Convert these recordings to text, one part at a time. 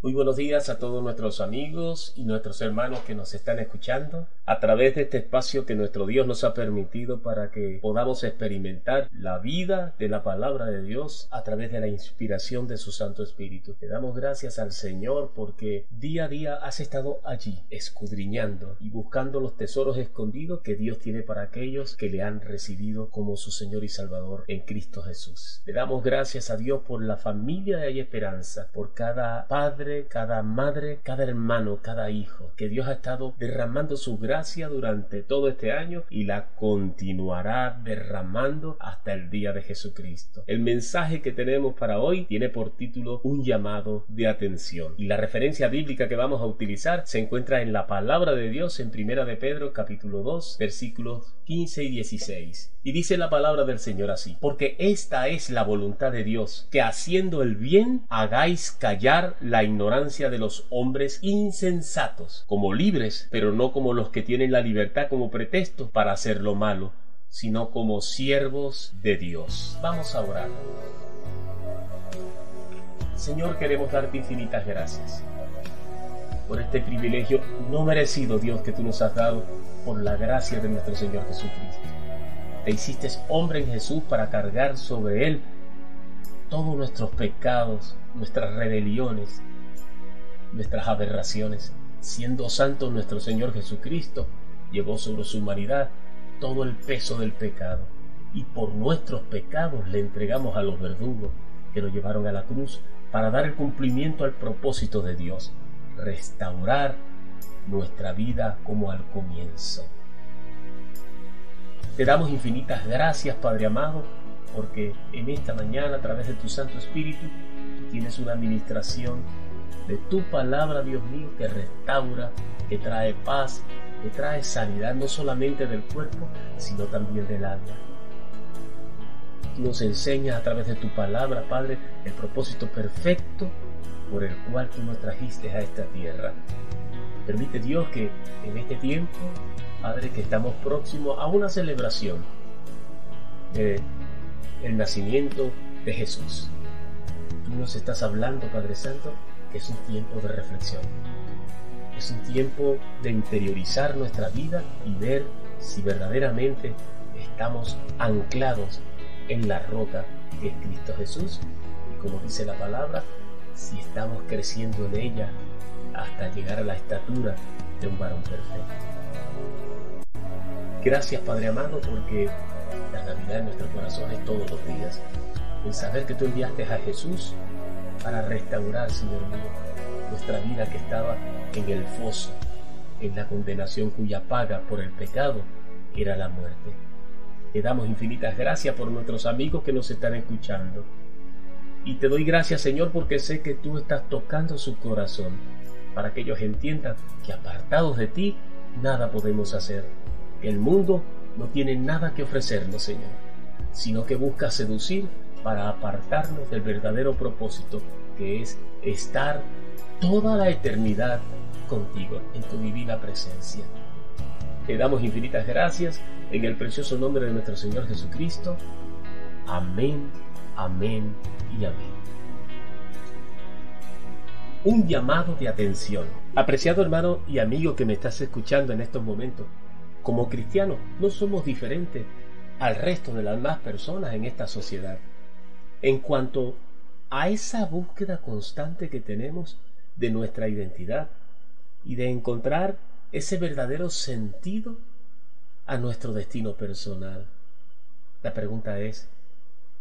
Muy buenos días a todos nuestros amigos y nuestros hermanos que nos están escuchando a través de este espacio que nuestro Dios nos ha permitido para que podamos experimentar la vida de la palabra de Dios a través de la inspiración de su Santo Espíritu. Te damos gracias al Señor porque día a día has estado allí escudriñando y buscando los tesoros escondidos que Dios tiene para aquellos que le han recibido como su Señor y Salvador en Cristo Jesús. Le damos gracias a Dios por la familia de Hay Esperanza, por cada padre cada madre, cada hermano, cada hijo, que Dios ha estado derramando su gracia durante todo este año y la continuará derramando hasta el día de Jesucristo. El mensaje que tenemos para hoy tiene por título un llamado de atención y la referencia bíblica que vamos a utilizar se encuentra en la palabra de Dios en Primera de Pedro capítulo 2 versículos 15 y 16. Y dice la palabra del Señor así, porque esta es la voluntad de Dios, que haciendo el bien hagáis callar la ignorancia de los hombres insensatos, como libres, pero no como los que tienen la libertad como pretexto para hacer lo malo, sino como siervos de Dios. Vamos a orar. Señor, queremos darte infinitas gracias por este privilegio no merecido, Dios, que tú nos has dado por la gracia de nuestro Señor Jesucristo. Te hiciste hombre en Jesús para cargar sobre Él todos nuestros pecados, nuestras rebeliones, nuestras aberraciones. Siendo santo nuestro Señor Jesucristo, llevó sobre su humanidad todo el peso del pecado. Y por nuestros pecados le entregamos a los verdugos que lo llevaron a la cruz para dar el cumplimiento al propósito de Dios, restaurar nuestra vida como al comienzo. Te damos infinitas gracias, Padre amado, porque en esta mañana, a través de tu Santo Espíritu, tienes una administración de tu palabra, Dios mío, que restaura, que trae paz, que trae sanidad no solamente del cuerpo, sino también del alma. Nos enseñas a través de tu palabra, Padre, el propósito perfecto por el cual tú nos trajiste a esta tierra. Permite Dios que en este tiempo, Padre, que estamos próximos a una celebración de el nacimiento de Jesús. Tú nos estás hablando, Padre Santo, que es un tiempo de reflexión. Es un tiempo de interiorizar nuestra vida y ver si verdaderamente estamos anclados en la roca que es Cristo Jesús. Y como dice la palabra, si estamos creciendo en ella hasta llegar a la estatura de un varón perfecto. Gracias Padre amado porque la Navidad en nuestros corazones todos los días. El saber que tú enviaste a Jesús para restaurar, Señor mío, nuestra vida que estaba en el foso, en la condenación cuya paga por el pecado era la muerte. Te damos infinitas gracias por nuestros amigos que nos están escuchando. Y te doy gracias, Señor, porque sé que tú estás tocando su corazón para que ellos entiendan que apartados de ti nada podemos hacer. El mundo no tiene nada que ofrecernos, Señor, sino que busca seducir para apartarnos del verdadero propósito que es estar toda la eternidad contigo en tu divina presencia. Te damos infinitas gracias en el precioso nombre de nuestro Señor Jesucristo. Amén, amén y amén. Un llamado de atención. Apreciado hermano y amigo que me estás escuchando en estos momentos, como cristianos no somos diferentes al resto de las demás personas en esta sociedad en cuanto a esa búsqueda constante que tenemos de nuestra identidad y de encontrar ese verdadero sentido a nuestro destino personal. La pregunta es,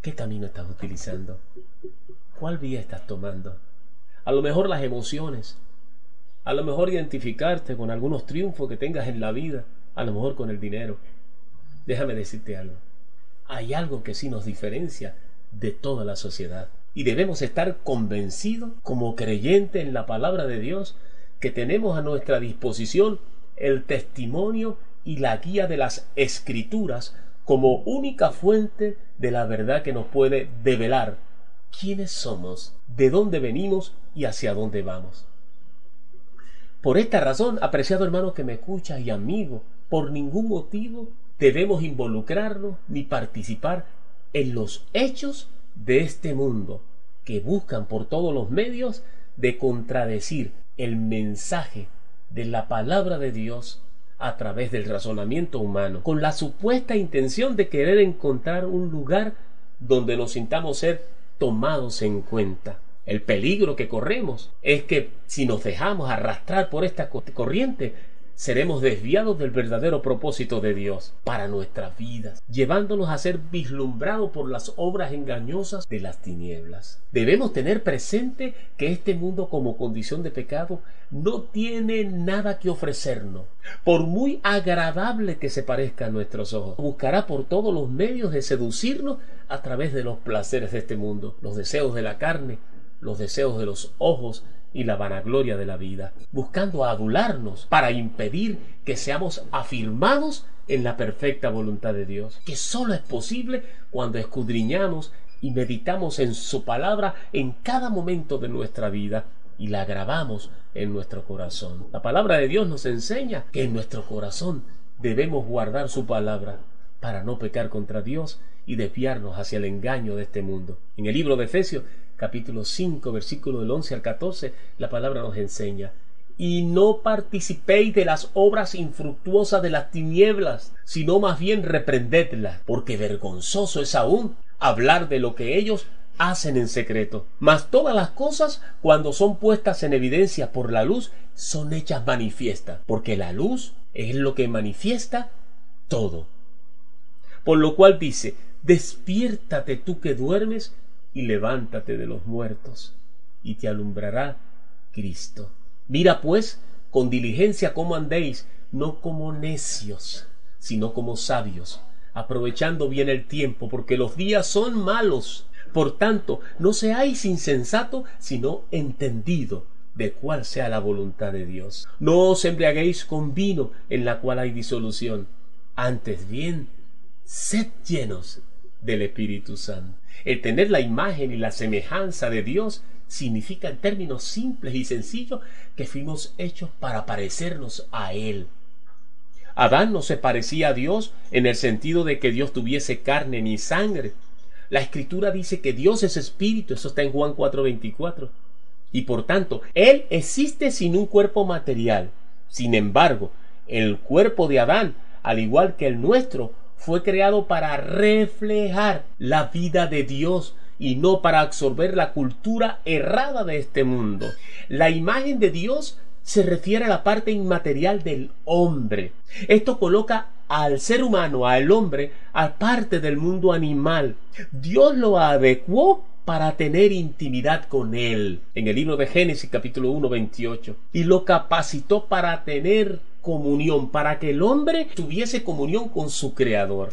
¿qué camino estás utilizando? ¿Cuál vía estás tomando? A lo mejor las emociones, a lo mejor identificarte con algunos triunfos que tengas en la vida, a lo mejor con el dinero. Déjame decirte algo. Hay algo que sí nos diferencia de toda la sociedad. Y debemos estar convencidos como creyentes en la palabra de Dios que tenemos a nuestra disposición el testimonio y la guía de las escrituras como única fuente de la verdad que nos puede develar quiénes somos, de dónde venimos y hacia dónde vamos. Por esta razón, apreciado hermano que me escucha y amigo, por ningún motivo debemos involucrarnos ni participar en los hechos de este mundo que buscan por todos los medios de contradecir el mensaje de la palabra de Dios a través del razonamiento humano, con la supuesta intención de querer encontrar un lugar donde nos sintamos ser tomados en cuenta. El peligro que corremos es que si nos dejamos arrastrar por esta corriente, seremos desviados del verdadero propósito de Dios para nuestras vidas, llevándonos a ser vislumbrados por las obras engañosas de las tinieblas. Debemos tener presente que este mundo como condición de pecado no tiene nada que ofrecernos. Por muy agradable que se parezca a nuestros ojos, buscará por todos los medios de seducirnos a través de los placeres de este mundo, los deseos de la carne, los deseos de los ojos y la vanagloria de la vida, buscando adularnos para impedir que seamos afirmados en la perfecta voluntad de Dios, que solo es posible cuando escudriñamos y meditamos en su palabra en cada momento de nuestra vida y la grabamos en nuestro corazón. La palabra de Dios nos enseña que en nuestro corazón debemos guardar su palabra para no pecar contra Dios y desviarnos hacia el engaño de este mundo. En el libro de Efesios capítulo 5, versículo del 11 al 14, la palabra nos enseña, y no participéis de las obras infructuosas de las tinieblas, sino más bien reprendedlas, porque vergonzoso es aún hablar de lo que ellos hacen en secreto. Mas todas las cosas, cuando son puestas en evidencia por la luz, son hechas manifiestas, porque la luz es lo que manifiesta todo. Por lo cual dice, despiértate tú que duermes y levántate de los muertos, y te alumbrará Cristo. Mira pues con diligencia cómo andéis, no como necios, sino como sabios, aprovechando bien el tiempo, porque los días son malos. Por tanto, no seáis insensato, sino entendido de cuál sea la voluntad de Dios. No os embriaguéis con vino en la cual hay disolución. Antes bien, sed llenos del Espíritu Santo. El tener la imagen y la semejanza de Dios significa en términos simples y sencillos que fuimos hechos para parecernos a Él. Adán no se parecía a Dios en el sentido de que Dios tuviese carne ni sangre. La escritura dice que Dios es espíritu, eso está en Juan 4:24. Y por tanto, Él existe sin un cuerpo material. Sin embargo, el cuerpo de Adán, al igual que el nuestro, fue creado para reflejar la vida de Dios y no para absorber la cultura errada de este mundo. La imagen de Dios se refiere a la parte inmaterial del hombre. Esto coloca al ser humano, al hombre, aparte del mundo animal. Dios lo adecuó para tener intimidad con él. En el libro de Génesis capítulo 1, 28. Y lo capacitó para tener comunión, para que el hombre tuviese comunión con su Creador.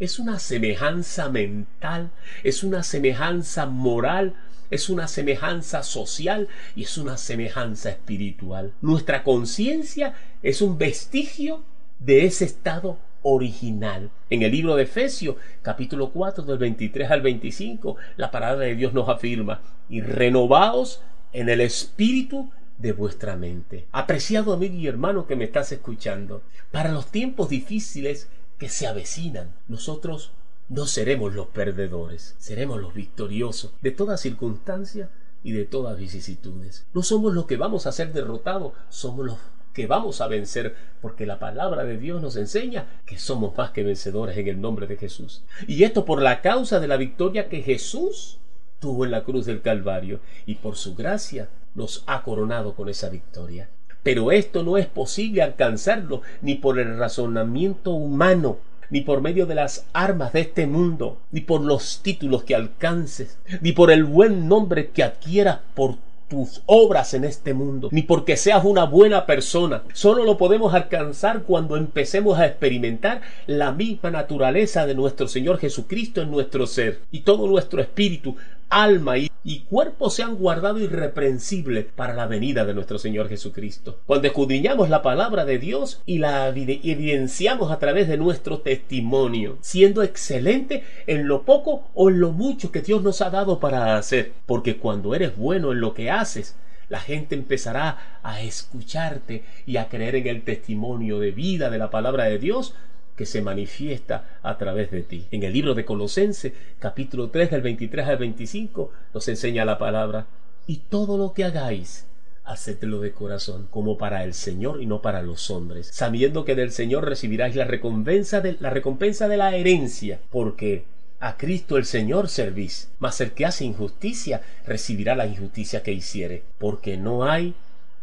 Es una semejanza mental, es una semejanza moral, es una semejanza social y es una semejanza espiritual. Nuestra conciencia es un vestigio de ese estado original. En el libro de Efesios, capítulo 4, del 23 al 25, la palabra de Dios nos afirma, y renovaos en el espíritu de vuestra mente. Apreciado amigo y hermano que me estás escuchando, para los tiempos difíciles que se avecinan, nosotros no seremos los perdedores, seremos los victoriosos de toda circunstancia y de todas vicisitudes. No somos los que vamos a ser derrotados, somos los que vamos a vencer, porque la palabra de Dios nos enseña que somos más que vencedores en el nombre de Jesús. Y esto por la causa de la victoria que Jesús tuvo en la cruz del Calvario y por su gracia nos ha coronado con esa victoria. Pero esto no es posible alcanzarlo ni por el razonamiento humano, ni por medio de las armas de este mundo, ni por los títulos que alcances, ni por el buen nombre que adquieras por tus obras en este mundo, ni porque seas una buena persona. Solo lo podemos alcanzar cuando empecemos a experimentar la misma naturaleza de nuestro Señor Jesucristo en nuestro ser y todo nuestro espíritu, alma y, cuerpo sean guardados irreprensibles para la venida de nuestro Señor Jesucristo. Cuando escudriñamos la palabra de Dios y la evidenciamos a través de nuestro testimonio, siendo excelente en lo poco o en lo mucho que Dios nos ha dado para hacer, porque cuando eres bueno en lo que haces, la gente empezará a escucharte y a creer en el testimonio de vida de la palabra de Dios que se manifiesta a través de ti. En el libro de Colosense, capítulo 3, del 23 al 25, nos enseña la palabra, Y todo lo que hagáis, hacedlo de corazón, como para el Señor y no para los hombres, sabiendo que del Señor recibiráis la recompensa de la, recompensa de la herencia, porque a Cristo el Señor servís, mas el que hace injusticia recibirá la injusticia que hiciere, porque no hay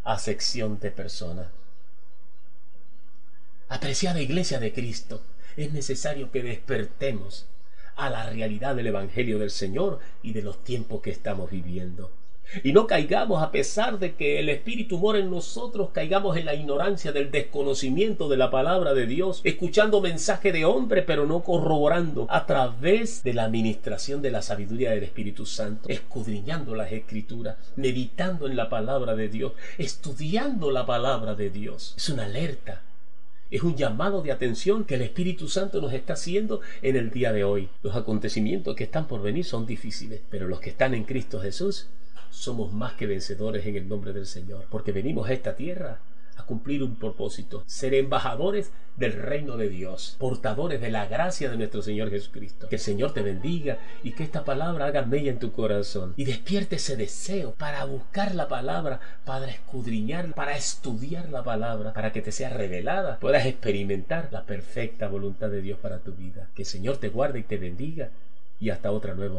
acepción de persona. Apreciada Iglesia de Cristo, es necesario que despertemos a la realidad del Evangelio del Señor y de los tiempos que estamos viviendo. Y no caigamos a pesar de que el Espíritu mora en nosotros, caigamos en la ignorancia del desconocimiento de la palabra de Dios, escuchando mensaje de hombre, pero no corroborando a través de la administración de la sabiduría del Espíritu Santo, escudriñando las escrituras, meditando en la palabra de Dios, estudiando la palabra de Dios. Es una alerta es un llamado de atención que el Espíritu Santo nos está haciendo en el día de hoy. Los acontecimientos que están por venir son difíciles, pero los que están en Cristo Jesús somos más que vencedores en el nombre del Señor, porque venimos a esta tierra a cumplir un propósito, ser embajadores del reino de Dios, portadores de la gracia de nuestro Señor Jesucristo. Que el Señor te bendiga y que esta palabra haga mella en tu corazón y despierte ese deseo para buscar la palabra, para escudriñar, para estudiar la palabra, para que te sea revelada, puedas experimentar la perfecta voluntad de Dios para tu vida. Que el Señor te guarde y te bendiga y hasta otra nueva